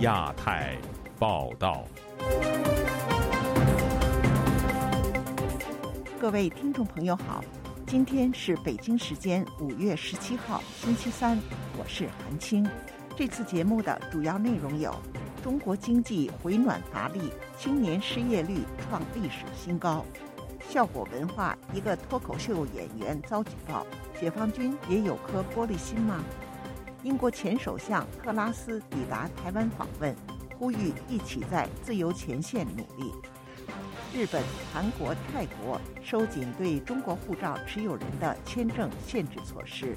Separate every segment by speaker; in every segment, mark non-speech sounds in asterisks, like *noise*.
Speaker 1: 亚太报道。
Speaker 2: 各位听众朋友好，今天是北京时间五月十七号，星期三，我是韩青。这次节目的主要内容有：中国经济回暖乏力，青年失业率创历史新高；效果文化一个脱口秀演员遭举报，解放军也有颗玻璃心吗？英国前首相特拉斯抵达台湾访问，呼吁一起在自由前线努力。日本、韩国、泰国收紧对中国护照持有人的签证限制措施。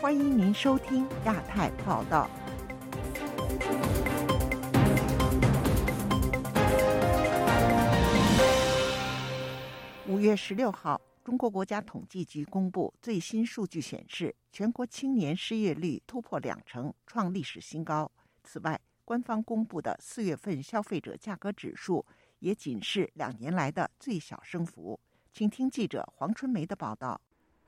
Speaker 2: 欢迎您收听亚太报道。五月十六号。中国国家统计局公布最新数据显示，全国青年失业率突破两成，创历史新高。此外，官方公布的四月份消费者价格指数也仅是两年来的最小升幅。请听记者黄春梅的报道。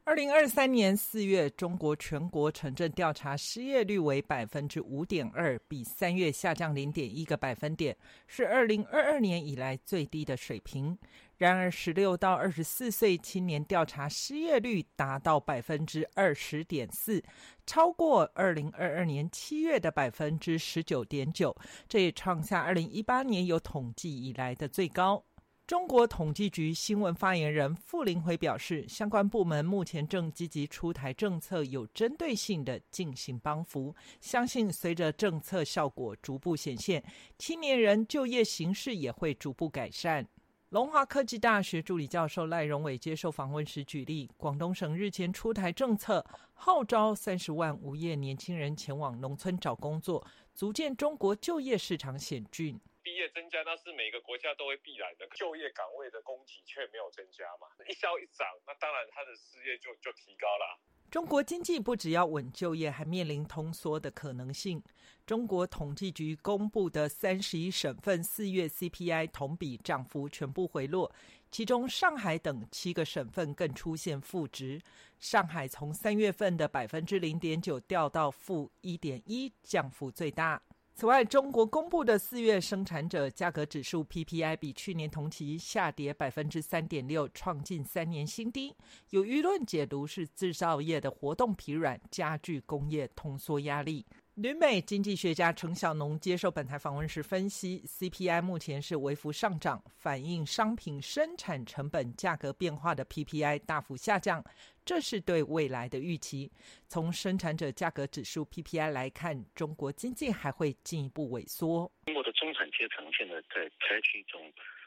Speaker 3: 二零二三年四月，中国全国城镇调查失业率为百分之五点二，比三月下降零点一个百分点，是二零二二年以来最低的水平。然而，十六到二十四岁青年调查失业率达到百分之二十点四，超过二零二二年七月的百分之十九点九，这也创下二零一八年有统计以来的最高。中国统计局新闻发言人傅林辉表示，相关部门目前正积极出台政策，有针对性的进行帮扶，相信随着政策效果逐步显现，青年人就业形势也会逐步改善。龙华科技大学助理教授赖荣伟接受访问时举例，广东省日前出台政策，号召三十万无业年轻人前往农村找工作，足见中国就业市场险峻。
Speaker 4: 毕业增加那是每个国家都会必然的，就业岗位的供给却没有增加嘛，一消一涨，那当然他的失业就就提高了。
Speaker 3: 中国经济不只要稳就业，还面临通缩的可能性。中国统计局公布的三十一省份四月 CPI 同比涨幅全部回落，其中上海等七个省份更出现负值。上海从三月份的百分之零点九掉到负一点一，降幅最大。此外，中国公布的四月生产者价格指数 PPI 比去年同期下跌百分之三点六，创近三年新低。有舆论解读是制造业的活动疲软，加剧工业通缩压力。旅美经济学家陈小农接受本台访问时分析，CPI 目前是微幅上涨，反映商品生产成本价格变化的 PPI 大幅下降，这是对未来的预期。从生产者价格指数 PPI 来看，中国经济还会进一步萎缩。
Speaker 5: 中国的中产阶层现在在采取一种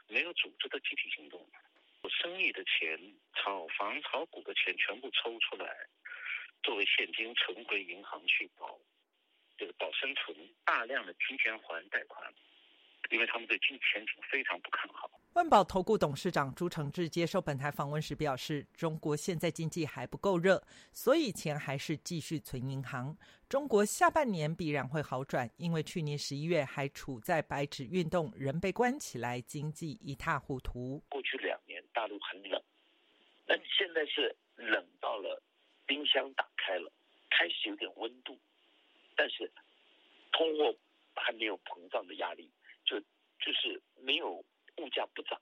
Speaker 5: 没有组织的集体行动，生意的钱、炒房、炒股的钱全部抽出来，作为现金存回银行去保。这个保生存，大量的提前还贷款，因为他们对经济前景非常不看好。
Speaker 3: 万宝投顾董事长朱承志接受本台访问时表示，中国现在经济还不够热，所以钱还是继续存银行。中国下半年必然会好转，因为去年十一月还处在白纸运动，人被关起来，经济一塌糊涂。
Speaker 5: 过去两年大陆很冷，那现在是冷到了冰箱打开了，开始有点温度。但是，通货还没有膨胀的压力，就就是没有物价不涨。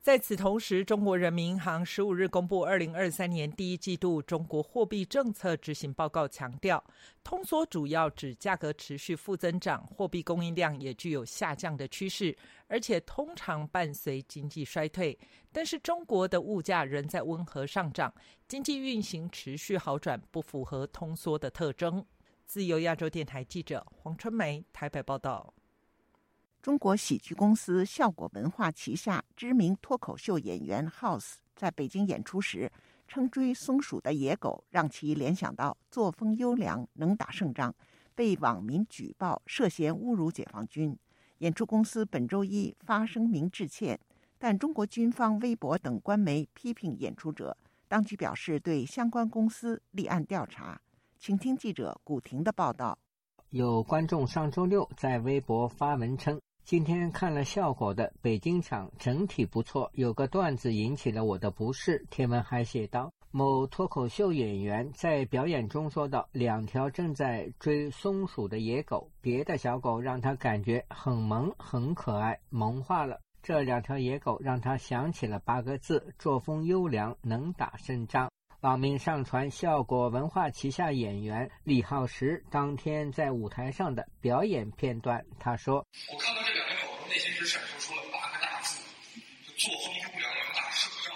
Speaker 3: 在此同时，中国人民银行十五日公布二零二三年第一季度中国货币政策执行报告，强调通缩主要指价格持续负增长，货币供应量也具有下降的趋势，而且通常伴随经济衰退。但是中国的物价仍在温和上涨，经济运行持续好转，不符合通缩的特征。自由亚洲电台记者黄春梅台北报道：
Speaker 2: 中国喜剧公司效果文化旗下知名脱口秀演员 House 在北京演出时，称追松鼠的野狗让其联想到作风优良、能打胜仗，被网民举报涉嫌侮辱解放军。演出公司本周一发声明致歉，但中国军方微博等官媒批评演出者，当局表示对相关公司立案调查。请听记者古婷的报道。
Speaker 6: 有观众上周六在微博发文称：“今天看了效果的北京场整体不错，有个段子引起了我的不适。”贴文还写道：“某脱口秀演员在表演中说道：“两条正在追松鼠的野狗，别的小狗让他感觉很萌、很可爱，萌化了。这两条野狗让他想起了八个字：作风优良，能打胜仗。”网民上传效果文化旗下演员李浩石当天在舞台上的表演片段，他说：“
Speaker 7: 我看到这两个狗，内心只闪烁出了八个大字：作风优良，能打胜仗。”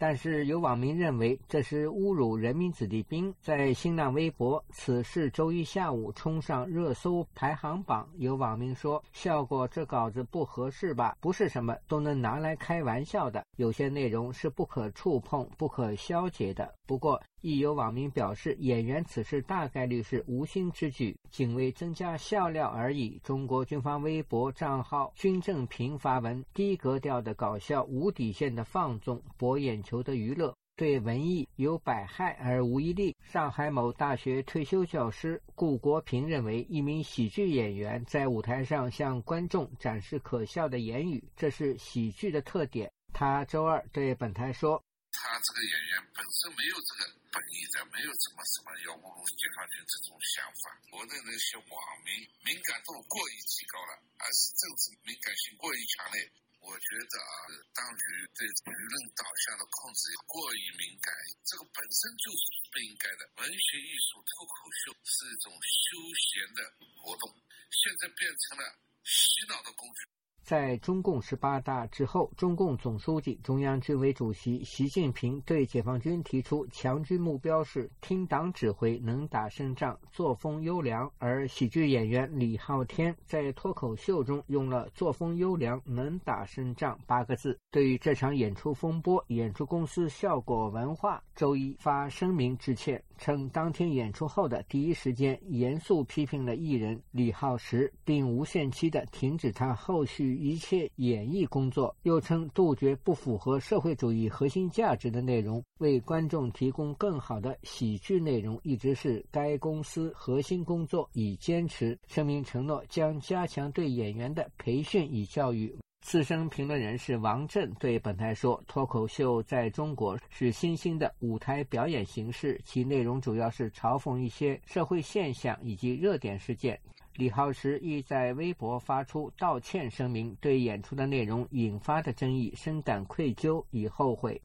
Speaker 6: 但是有网民认为这是侮辱人民子弟兵。在新浪微博，此事周一下午冲上热搜排行榜。有网民说：“效果这稿子不合适吧？不是什么都能拿来开玩笑的。有些内容是不可触碰、不可消解的。”不过，亦有网民表示，演员此事大概率是无心之举，仅为增加笑料而已。中国军方微博账号“军政平”发文：低格调的搞笑，无底线的放纵，博眼球的娱乐，对文艺有百害而无一利。上海某大学退休教师顾国平认为，一名喜剧演员在舞台上向观众展示可笑的言语，这是喜剧的特点。他周二对本台说。
Speaker 8: 他这个演员本身没有这个本意的，没有什么什么要侮辱解放军这种想法。我的那些网民敏感度过于提高了，而是政治敏感性过于强烈。我觉得啊，当局对舆论导向的控制过于敏感，这个本身就是不应该的。文学艺术脱口秀是一种休闲的活动，现在变成了洗脑的工具。
Speaker 6: 在中共十八大之后，中共总书记、中央军委主席习近平对解放军提出强军目标是听党指挥、能打胜仗、作风优良。而喜剧演员李昊天在脱口秀中用了“作风优良、能打胜仗”八个字。对于这场演出风波，演出公司效果文化周一发声明致歉，称当天演出后的第一时间严肃批评了艺人李浩石，并无限期的停止他后续。一切演艺工作，又称杜绝不符合社会主义核心价值的内容，为观众提供更好的喜剧内容，一直是该公司核心工作。已坚持声明承诺将加强对演员的培训与教育。资深评论人士王震对本台说：“脱口秀在中国是新兴的舞台表演形式，其内容主要是嘲讽一些社会现象以及热点事件。”李浩石亦在微博发出道歉声明，对演出的内容引发的争议深感愧疚与后悔。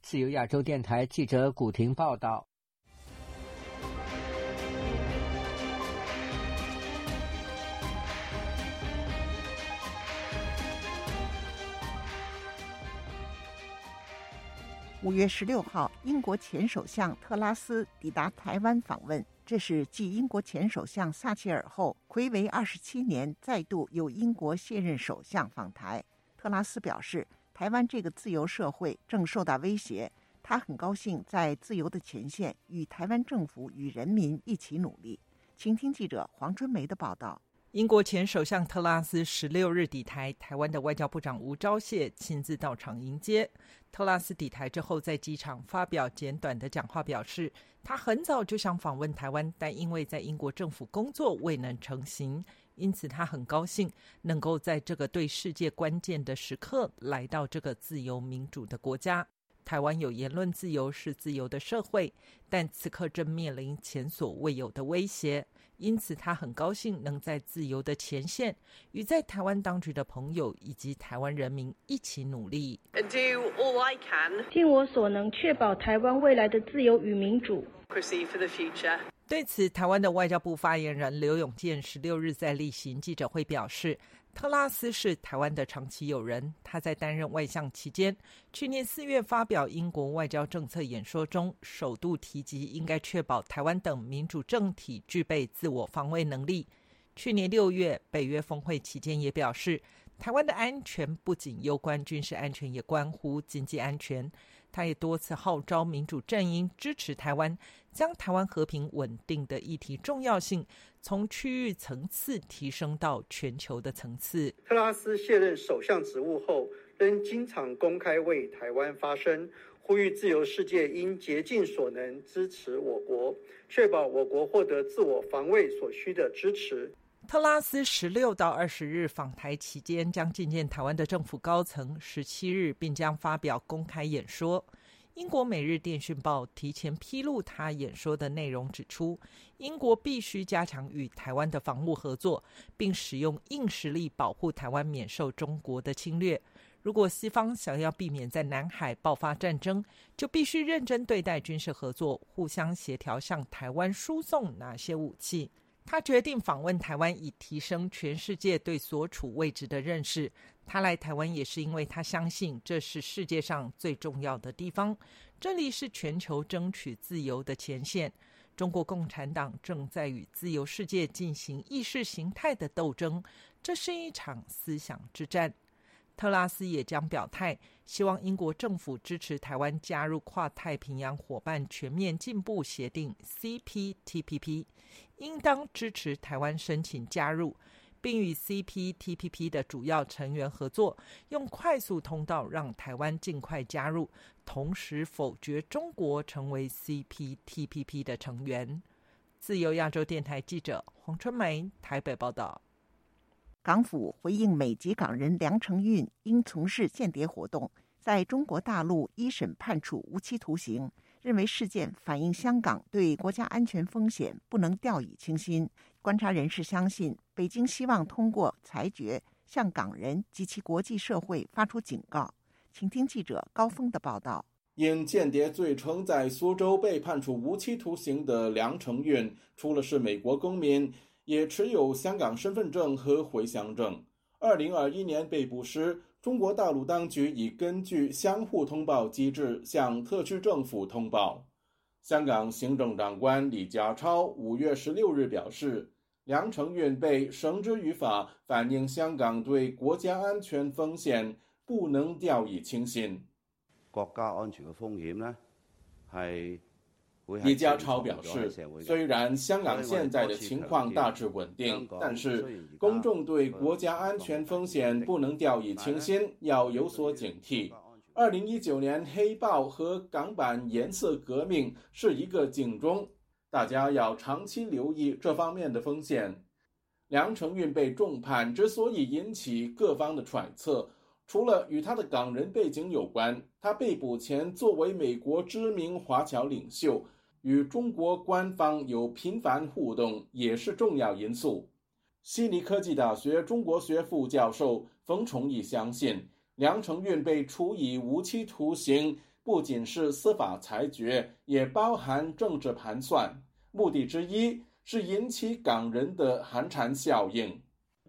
Speaker 6: 自由亚洲电台记者古婷报道。
Speaker 2: 五月十六号，英国前首相特拉斯抵达台湾访问。这是继英国前首相撒切尔后，魁违二十七年再度有英国现任首相访台。特拉斯表示，台湾这个自由社会正受到威胁，他很高兴在自由的前线与台湾政府与人民一起努力。请听记者黄春梅的报道。
Speaker 3: 英国前首相特拉斯十六日抵台，台湾的外交部长吴钊燮亲自到场迎接。特拉斯抵台之后，在机场发表简短的讲话，表示他很早就想访问台湾，但因为在英国政府工作未能成行，因此他很高兴能够在这个对世界关键的时刻来到这个自由民主的国家。台湾有言论自由，是自由的社会，但此刻正面临前所未有的威胁。因此，他很高兴能在自由的前线，与在台湾当局的朋友以及台湾人民一起努力
Speaker 9: ，do all I can，
Speaker 10: 尽我所能确保台湾未来的自由与民主。
Speaker 9: Proceed for the future。
Speaker 3: 对此，台湾的外交部发言人刘永健十六日在例行记者会表示。特拉斯是台湾的长期友人。他在担任外相期间，去年四月发表英国外交政策演说中，首度提及应该确保台湾等民主政体具备自我防卫能力。去年六月，北约峰会期间也表示，台湾的安全不仅攸关军事安全，也关乎经济安全。他也多次号召民主阵营支持台湾，将台湾和平稳定的议题重要性从区域层次提升到全球的层次。
Speaker 11: 特拉斯卸任首相职务后，仍经常公开为台湾发声，呼吁自由世界应竭尽所能支持我国，确保我国获得自我防卫所需的支持。
Speaker 3: 特拉斯十六到二十日访台期间，将觐见台湾的政府高层。十七日，并将发表公开演说。英国《每日电讯报》提前披露他演说的内容，指出英国必须加强与台湾的防务合作，并使用硬实力保护台湾免受中国的侵略。如果西方想要避免在南海爆发战争，就必须认真对待军事合作，互相协调向台湾输送哪些武器。他决定访问台湾，以提升全世界对所处位置的认识。他来台湾也是因为他相信这是世界上最重要的地方，这里是全球争取自由的前线。中国共产党正在与自由世界进行意识形态的斗争，这是一场思想之战。特拉斯也将表态，希望英国政府支持台湾加入跨太平洋伙伴全面进步协定 （CPTPP），应当支持台湾申请加入，并与 CPTPP 的主要成员合作，用快速通道让台湾尽快加入，同时否决中国成为 CPTPP 的成员。自由亚洲电台记者黄春梅台北报道。
Speaker 2: 港府回应美籍港人梁成运因从事间谍活动，在中国大陆一审判处无期徒刑，认为事件反映香港对国家安全风险不能掉以轻心。观察人士相信，北京希望通过裁决向港人及其国际社会发出警告。请听记者高峰的报道：
Speaker 12: 因间谍罪称在苏州被判处无期徒刑的梁成运，除了是美国公民。也持有香港身份证和回乡证。二零二一年被捕时，中国大陆当局已根据相互通报机制向特区政府通报。香港行政长官李家超五月十六日表示，梁成运被绳之于法，反映香港对国家安全风险不能掉以轻心。
Speaker 13: 国家安全嘅风险呢，系。
Speaker 12: 李家超表示，虽然香港现在的情况大致稳定，但是公众对国家安全风险不能掉以轻心，要有所警惕。二零一九年黑豹和港版颜色革命是一个警钟，大家要长期留意这方面的风险。梁承运被重判之所以引起各方的揣测，除了与他的港人背景有关，他被捕前作为美国知名华侨领袖。与中国官方有频繁互动也是重要因素。悉尼科技大学中国学副教授冯崇义相信，梁成运被处以无期徒刑，不仅是司法裁决，也包含政治盘算。目的之一是引起港人的寒蝉效应，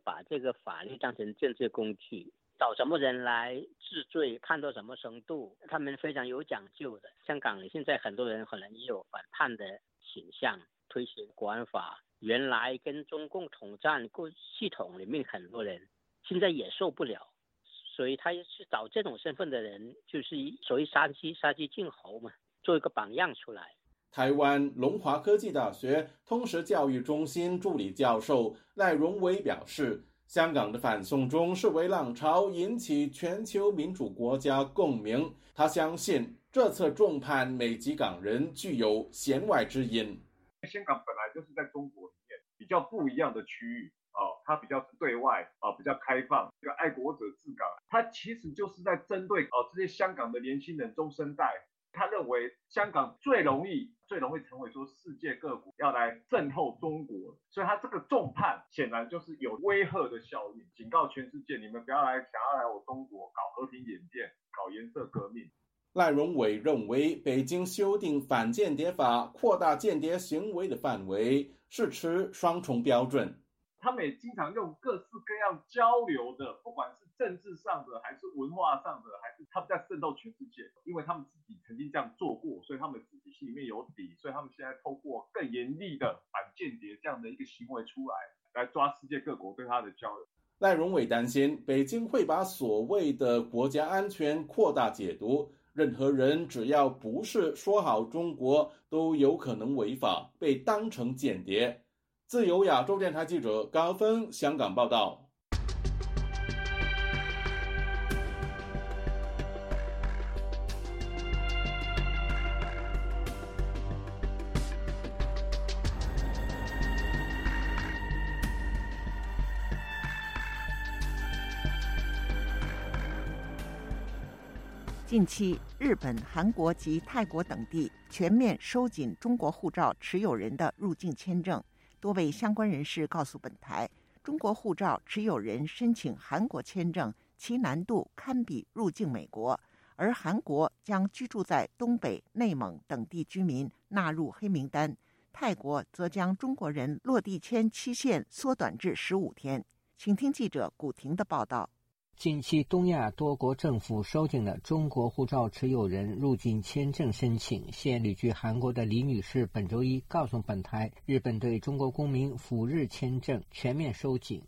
Speaker 14: 把这个法律当成政治工具。找什么人来治罪，判到什么程度，他们非常有讲究的。香港现在很多人可能也有反叛的倾向，推行国安法，原来跟中共统战过系统里面很多人，现在也受不了，所以他是找这种身份的人，就是所谓杀鸡杀鸡儆猴嘛，做一个榜样出来。
Speaker 12: 台湾龙华科技大学通识教育中心助理教授赖荣伟表示。香港的反送中示威浪潮引起全球民主国家共鸣。他相信这次重判美籍港人具有弦外之音。
Speaker 15: 香港本来就是在中国里面比较不一样的区域啊，它比较对外啊，比较开放，这个爱国者治港，它其实就是在针对啊这些香港的年轻人中生代。他认为香港最容易、最容易成为说世界各国要来渗透中国，所以他这个重判显然就是有威吓的效应，警告全世界：你们不要来，想要来我中国搞和平演变、搞颜色革命。
Speaker 12: 赖荣伟认为，北京修订反间谍法，扩大间谍行为的范围，是持双重标准。
Speaker 15: 他们也经常用各式各样交流的，不管是政治上的，还是文化上的，还是他们在渗透全世界，因为他们自己曾经这样做过，所以他们自己心里面有底，所以他们现在透过更严厉的反间谍这样的一个行为出来，来抓世界各国对他的交流。
Speaker 12: 赖荣伟担心，北京会把所谓的国家安全扩大解读，任何人只要不是说好中国，都有可能违法，被当成间谍。自由亚洲电台记者高峰香港报道。
Speaker 2: 近期日本韩国及泰国等地全面收紧中国护照持有人的入境签证。多位相关人士告诉本台，中国护照持有人申请韩国签证，其难度堪比入境美国。而韩国将居住在东北、内蒙等地居民纳入黑名单，泰国则将中国人落地签期限缩短至十五天。请听记者古婷的报道。
Speaker 6: 近期，东亚多国政府收紧了中国护照持有人入境签证申请。现旅居韩国的李女士本周一告诉本台，日本对中国公民赴日签证全面收紧。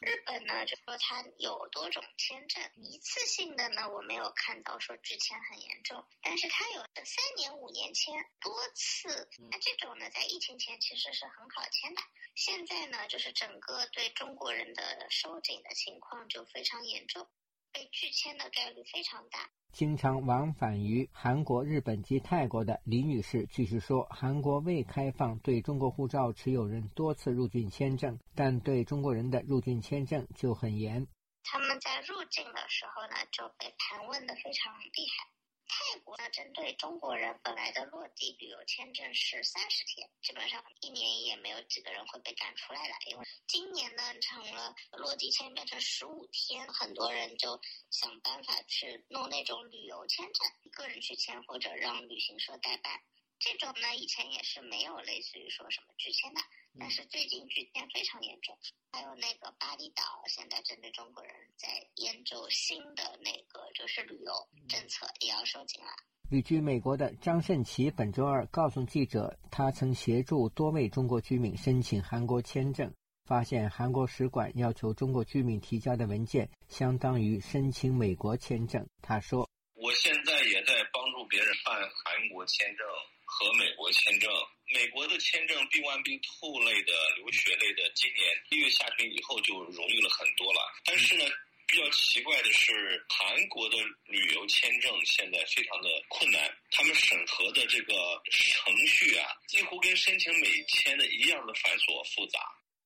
Speaker 16: 日本呢，就说它有多种签证，一次性的呢，我没有看到说拒签很严重，但是它有三年、五年签多次，那这种呢，在疫情前其实是很好签的。现在呢，就是整个对中国人的收紧的情况就非常严重，被拒签的概率非常大。
Speaker 6: 经常往返于韩国、日本及泰国的李女士继续说，韩国未开放对中国护照持有人多次入境签证，但对中国人的入境签证就很严。
Speaker 16: 他们在入境的时候呢，就被盘问的非常厉害。泰国呢，针对中国人本来的落地旅游签证是三十天，基本上一年也没有几个人会被赶出来的。因为今年呢，成了落地签变成十五天，很多人就想办法去弄那种旅游签证，个人去签或者让旅行社代办。这种呢，以前也是没有类似于说什么拒签的。但是最近拒签非常严重，还有那个巴厘岛现在针对中国人在研究新的那个就是旅游政策，也要收紧了。
Speaker 6: 旅居美国的张胜奇本周二告诉记者，他曾协助多位中国居民申请韩国签证，发现韩国使馆要求中国居民提交的文件相当于申请美国签证。他说：“
Speaker 17: 我现在也在帮助别人办韩国签证。”和美国签证，美国的签证 B1、B2 类的留学类的，今年一月下旬以后就容易了很多了。但是呢，比较奇怪的是，韩国的旅游签证现在非常的困难，他们审核的这个程序啊，几乎跟申请美签的一样的繁琐复杂。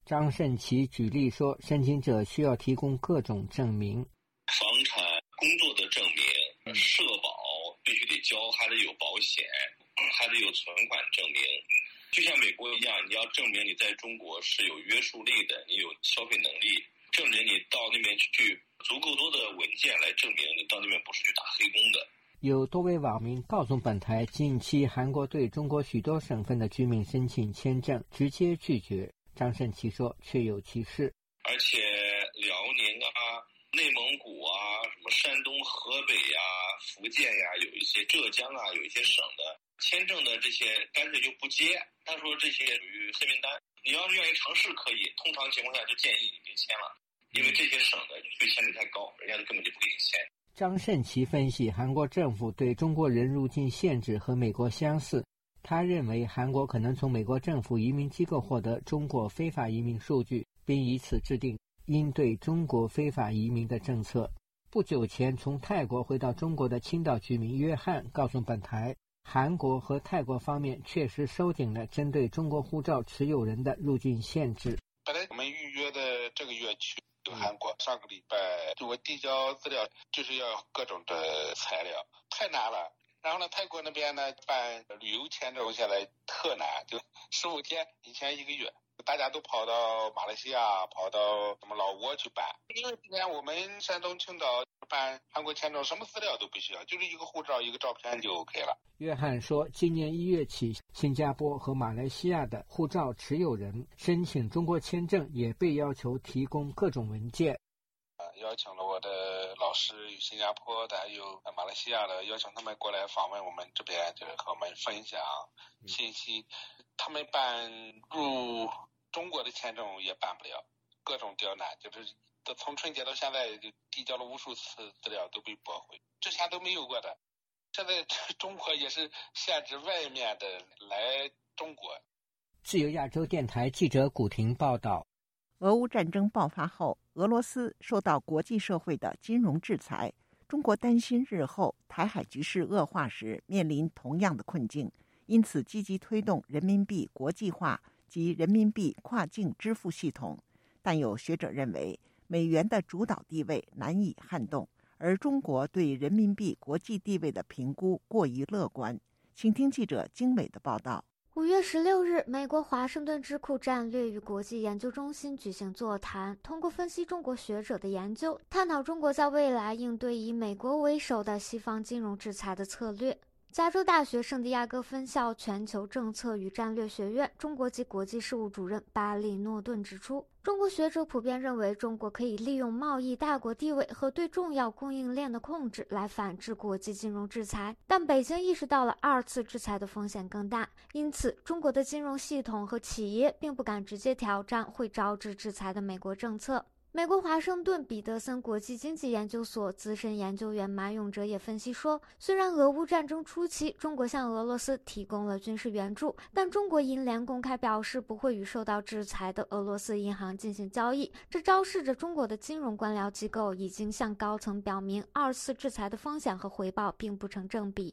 Speaker 6: 张胜奇举例说，申请者需要提供各种证明，
Speaker 17: 房产、工作的证明、社保必须得交，还得有保险。还得有存款证明，就像美国一样，你要证明你在中国是有约束力的，你有消费能力，证明你到那边去足够多的文件来证明你到那边不是去打黑工的。
Speaker 6: 有多位网民告诉本台，近期韩国对中国许多省份的居民申请签证直接拒绝。张胜奇说，确有其事。
Speaker 17: 而且辽宁啊、内蒙古啊、什么山东、河北呀、福建呀，有一些浙江啊，有一些省的。签证的这些干脆就不接，他说这些属于黑名单。你要是愿意尝试，可以。通常情况下就建议你别签了，因为这些省的拒签率太高，人家根本就不给你签。
Speaker 6: 张胜奇分析，韩国政府对中国人入境限制和美国相似。他认为韩国可能从美国政府移民机构获得中国非法移民数据，并以此制定应对中国非法移民的政策。不久前从泰国回到中国的青岛居民约翰告诉本台。韩国和泰国方面确实收紧了针对中国护照持有人的入境限制。
Speaker 18: 本来我们预约的这个月去韩国，上个礼拜我递交资料就是要各种的材料，太难了。然后呢，泰国那边呢办旅游签证下来特难，就十五天，以前一个月。大家都跑到马来西亚、跑到什么老挝去办，因为之前我们山东青岛办韩国签证，什么资料都不需要，就是一个护照、一个照片就 OK 了。
Speaker 6: 约翰说，今年一月起，新加坡和马来西亚的护照持有人申请中国签证也被要求提供各种文件。
Speaker 18: 呃，邀请了我的老师，有新加坡的，还有马来西亚的，邀请他们过来访问我们这边，就是和我们分享信息。他们办入中国的签证也办不了，各种刁难，就是从春节到现在就递交了无数次资料都被驳回，之前都没有过的。现在 *laughs* 中国也是限制外面的来中国。
Speaker 6: 自由亚洲电台记者古婷报道：
Speaker 2: 俄乌战争爆发后，俄罗斯受到国际社会的金融制裁，中国担心日后台海局势恶化时面临同样的困境。因此，积极推动人民币国际化及人民币跨境支付系统。但有学者认为，美元的主导地位难以撼动，而中国对人民币国际地位的评估过于乐观。请听记者精美的报道。
Speaker 19: 五月十六日，美国华盛顿智库战略与国际研究中心举行座谈，通过分析中国学者的研究，探讨中国在未来应对以美国为首的西方金融制裁的策略。加州大学圣地亚哥分校全球政策与战略学院中国及国际事务主任巴利诺顿指出，中国学者普遍认为，中国可以利用贸易大国地位和对重要供应链的控制来反制国际金融制裁。但北京意识到了二次制裁的风险更大，因此中国的金融系统和企业并不敢直接挑战会招致制裁的美国政策。美国华盛顿彼得森国际经济研究所资深研究员马永哲也分析说，虽然俄乌战争初期中国向俄罗斯提供了军事援助，但中国银联公开表示不会与受到制裁的俄罗斯银行进行交易，这昭示着中国的金融官僚机构已经向高层表明，二次制裁的风险和回报并不成正比。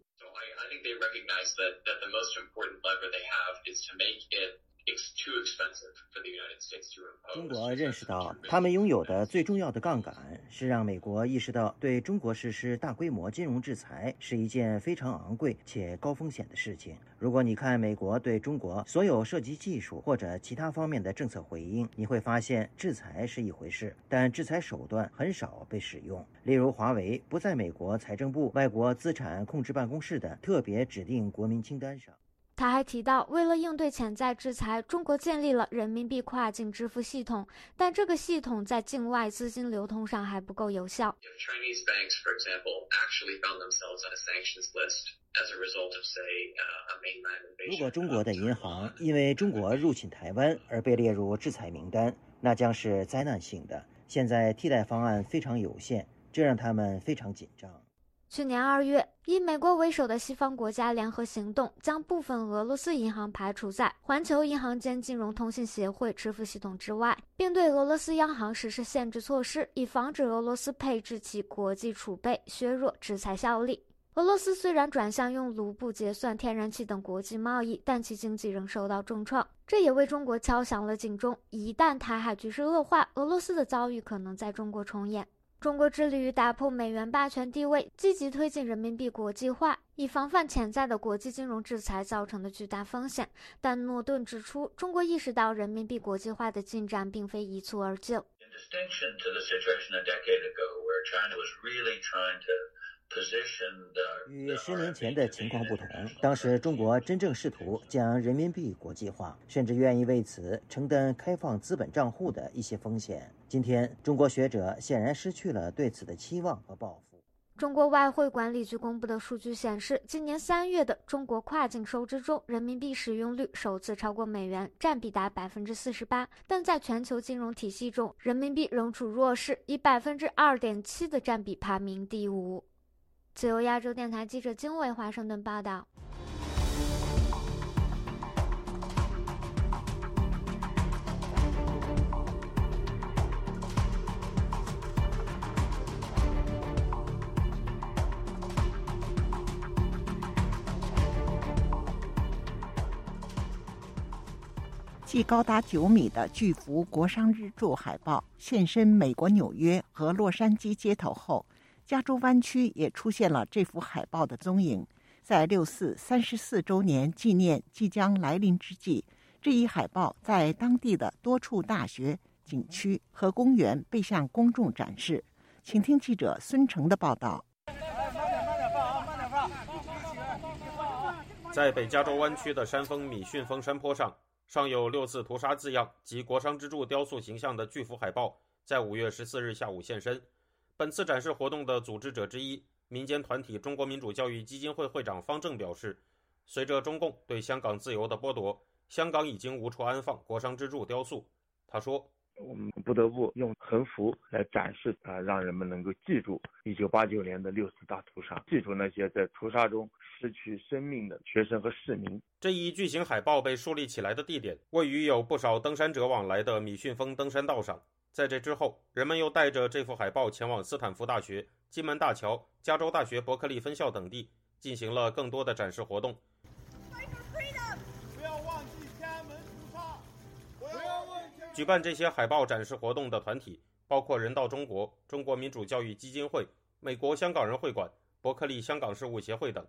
Speaker 20: 中国认识到，他们拥有的最重要的杠杆是让美国意识到，对中国实施大规模金融制裁是一件非常昂贵且高风险的事情。如果你看美国对中国所有涉及技术或者其他方面的政策回应，你会发现，制裁是一回事，但制裁手段很少被使用。例如，华为不在美国财政部外国资产控制办公室的特别指定国民清单上。
Speaker 19: 他还提到，为了应对潜在制裁，中国建立了人民币跨境支付系统，但这个系统在境外资金流通上还不够有效。
Speaker 20: 如果中国的银行因为中国入侵台湾而被列入制裁名单，那将是灾难性的。现在替代方案非常有限，这让他们非常紧张。
Speaker 19: 去年二月，以美国为首的西方国家联合行动，将部分俄罗斯银行排除在环球银行间金融通信协会支付系统之外，并对俄罗斯央行实施限制措施，以防止俄罗斯配置其国际储备，削弱制裁效力。俄罗斯虽然转向用卢布结算天然气等国际贸易，但其经济仍受到重创，这也为中国敲响了警钟：一旦台海局势恶化，俄罗斯的遭遇可能在中国重演。中国致力于打破美元霸权地位，积极推进人民币国际化，以防范潜在的国际金融制裁造成的巨大风险。但诺顿指出，中国意识到人民币国际化的进展并非一蹴而就。
Speaker 20: 与十年前的情况不同，当时中国真正试图将人民币国际化，甚至愿意为此承担开放资本账户的一些风险。今天，中国学者显然失去了对此的期望和抱负。
Speaker 19: 中国外汇管理局公布的数据显示，今年三月的中国跨境收支中，人民币使用率首次超过美元，占比达百分之四十八。但在全球金融体系中，人民币仍处弱势，以百分之二点七的占比排名第五。自由亚洲电台记者经纬华盛顿报道。
Speaker 2: 既高达九米的巨幅国殇日柱海报现身美国纽约和洛杉矶街头后。加州湾区也出现了这幅海报的踪影。在六四三十四周年纪念即将来临之际，这一海报在当地的多处大学、景区和公园被向公众展示。请听记者孙成的报道。
Speaker 21: 在北加州湾区的山峰米逊峰山坡上，上有“六四屠杀”字样及国殇之柱雕塑形象的巨幅海报，在五月十四日下午现身。本次展示活动的组织者之一、民间团体中国民主教育基金会会长方正表示，随着中共对香港自由的剥夺，香港已经无处安放国殇之柱雕塑。他说：“
Speaker 22: 我们不得不用横幅来展示啊，让人们能够记住1989年的六四大屠杀，记住那些在屠杀中失去生命的学生和市民。”
Speaker 21: 这一巨型海报被树立起来的地点位于有不少登山者往来的米逊峰登山道上。在这之后，人们又带着这幅海报前往斯坦福大学、金门大桥、加州大学伯克利分校等地，进行了更多的展示活动。举办这些海报展示活动的团体包括人道中国、中国民主教育基金会、美国香港人会馆、伯克利香港事务协会等。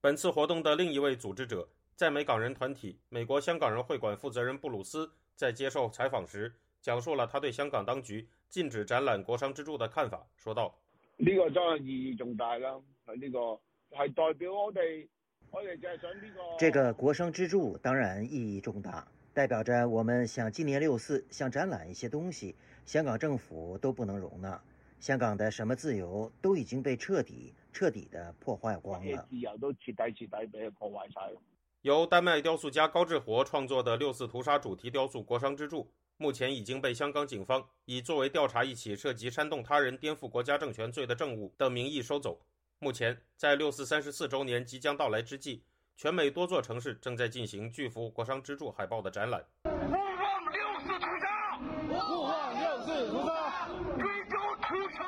Speaker 21: 本次活动的另一位组织者，在美港人团体美国香港人会馆负责人布鲁斯在接受采访时，讲述了他对香港当局禁止展览国殇之柱的看法，说道：“
Speaker 23: 呢個真係意義重大啦，係呢個係代表我哋，我哋就係想呢個。
Speaker 20: 這個國殇之柱當然意義重大，代表着我們想紀念六四，想展覽一些東西，香港政府都不能容納。香港的什麼自由都已經被徹底、徹底的破壞光了。
Speaker 23: 自由都徹底、徹底俾佢破壞晒。
Speaker 21: 由丹麥雕塑家高志活創作的六四屠殺主題雕塑《國殇之柱》，目前已经被香港警方以作为调查一起涉及煽动他人颠覆国家政权罪的证物的名义收走。目前，在六四三十四周年即将到来之际，全美多座城市正在进行巨幅《国殇之柱》海报的展覽。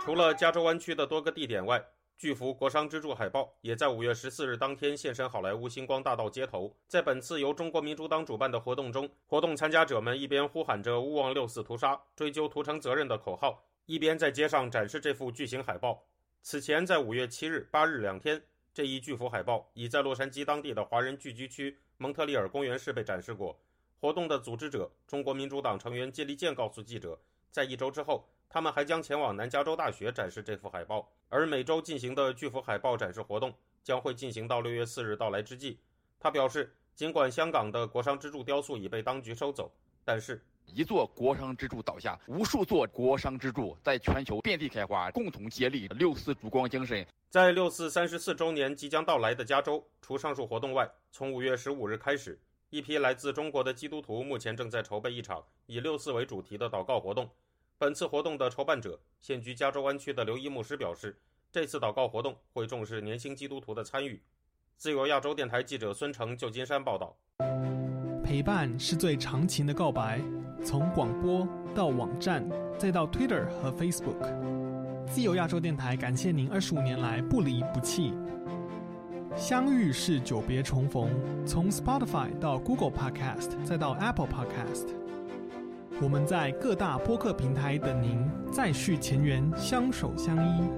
Speaker 21: 除了加州湾区的多个地点外，巨幅国殇之柱海报也在五月十四日当天现身好莱坞星光大道街头。在本次由中国民主党主办的活动中，活动参加者们一边呼喊着“勿忘六四屠杀，追究屠城责任”的口号，一边在街上展示这幅巨型海报。此前，在五月七日、八日两天，这一巨幅海报已在洛杉矶当地的华人聚居区蒙特利尔公园市被展示过。活动的组织者中国民主党成员接力健告诉记者，在一周之后，他们还将前往南加州大学展示这幅海报，而每周进行的巨幅海报展示活动将会进行到六月四日到来之际。他表示，尽管香港的国殇之柱雕塑已被当局收走，但是
Speaker 24: 一座国殇之柱倒下，无数座国殇之柱在全球遍地开花，共同接力六四烛光精神。
Speaker 21: 在六四三十四周年即将到来的加州，除上述活动外，从五月十五日开始，一批来自中国的基督徒目前正在筹备一场以六四为主题的祷告活動。本次活动的筹办者，现居加州湾区的刘一牧师表示，这次祷告活动会重视年轻基督徒的参与。自由亚洲电台记者孙成旧金山报道。
Speaker 25: 陪伴是最长情的告白，从广播到网站，再到 Twitter 和 Facebook。自由亚洲电台感谢您二十五年来不离不弃。相遇是久别重逢，从 Spotify 到 Google Podcast，再到 Apple Podcast。我们在各大播客平台等您，再续前缘，相守相依。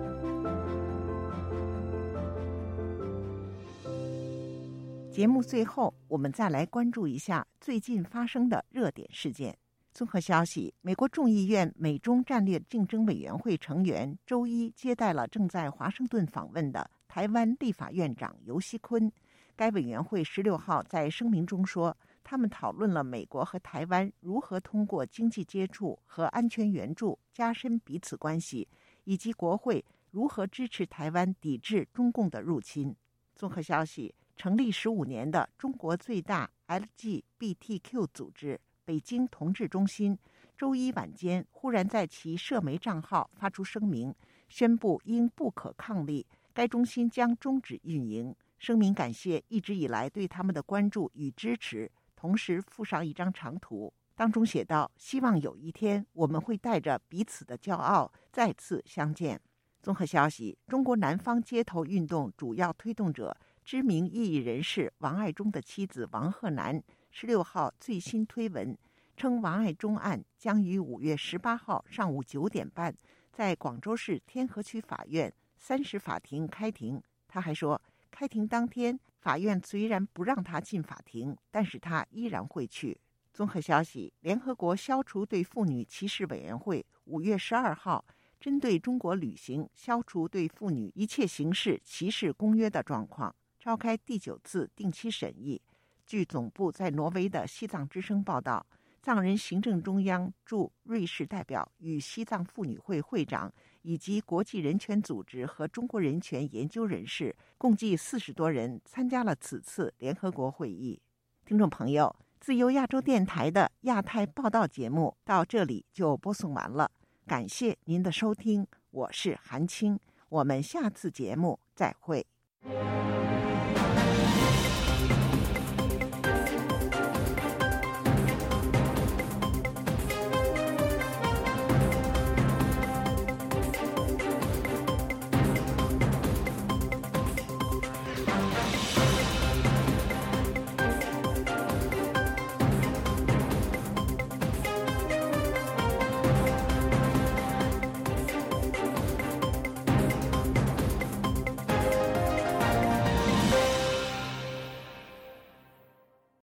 Speaker 2: 节目最后，我们再来关注一下最近发生的热点事件。综合消息：美国众议院美中战略竞争委员会成员周一接待了正在华盛顿访问的台湾立法院长游錫堃。該委员会十六号在声明中说。他们讨论了美国和台湾如何通过经济接触和安全援助加深彼此关系，以及国会如何支持台湾抵制中共的入侵。综合消息：成立十五年的中国最大 LGBTQ 组织北京同志中心，周一晚间忽然在其社媒账号发出声明，宣布因不可抗力，该中心将终止运营。声明感谢一直以来对他们的关注与支持。同时附上一张长图，当中写道：“希望有一天我们会带着彼此的骄傲再次相见。”综合消息：中国南方街头运动主要推动者、知名异议人士王爱忠的妻子王賀南十六号最新推文称，王爱忠案将于五月十八号上午九点半在广州市天河区法院三十法庭开庭。他还说，开庭当天。法院虽然不让他进法庭，但是他依然会去。综合消息：联合国消除对妇女歧视委员会五月十二号针对中国履行消除对妇女一切形式歧视公约的状况，召开第九次定期审议。据总部在挪威的西藏之声报道，藏人行政中央驻瑞士代表与西藏妇女会会长。以及国际人权组织和中国人权研究人士共计四十多人参加了此次联合国会议。听众朋友，自由亚洲电台的亚太报道节目到这里就播送完了，感谢您的收听，我是韩青，我们下次节目再會。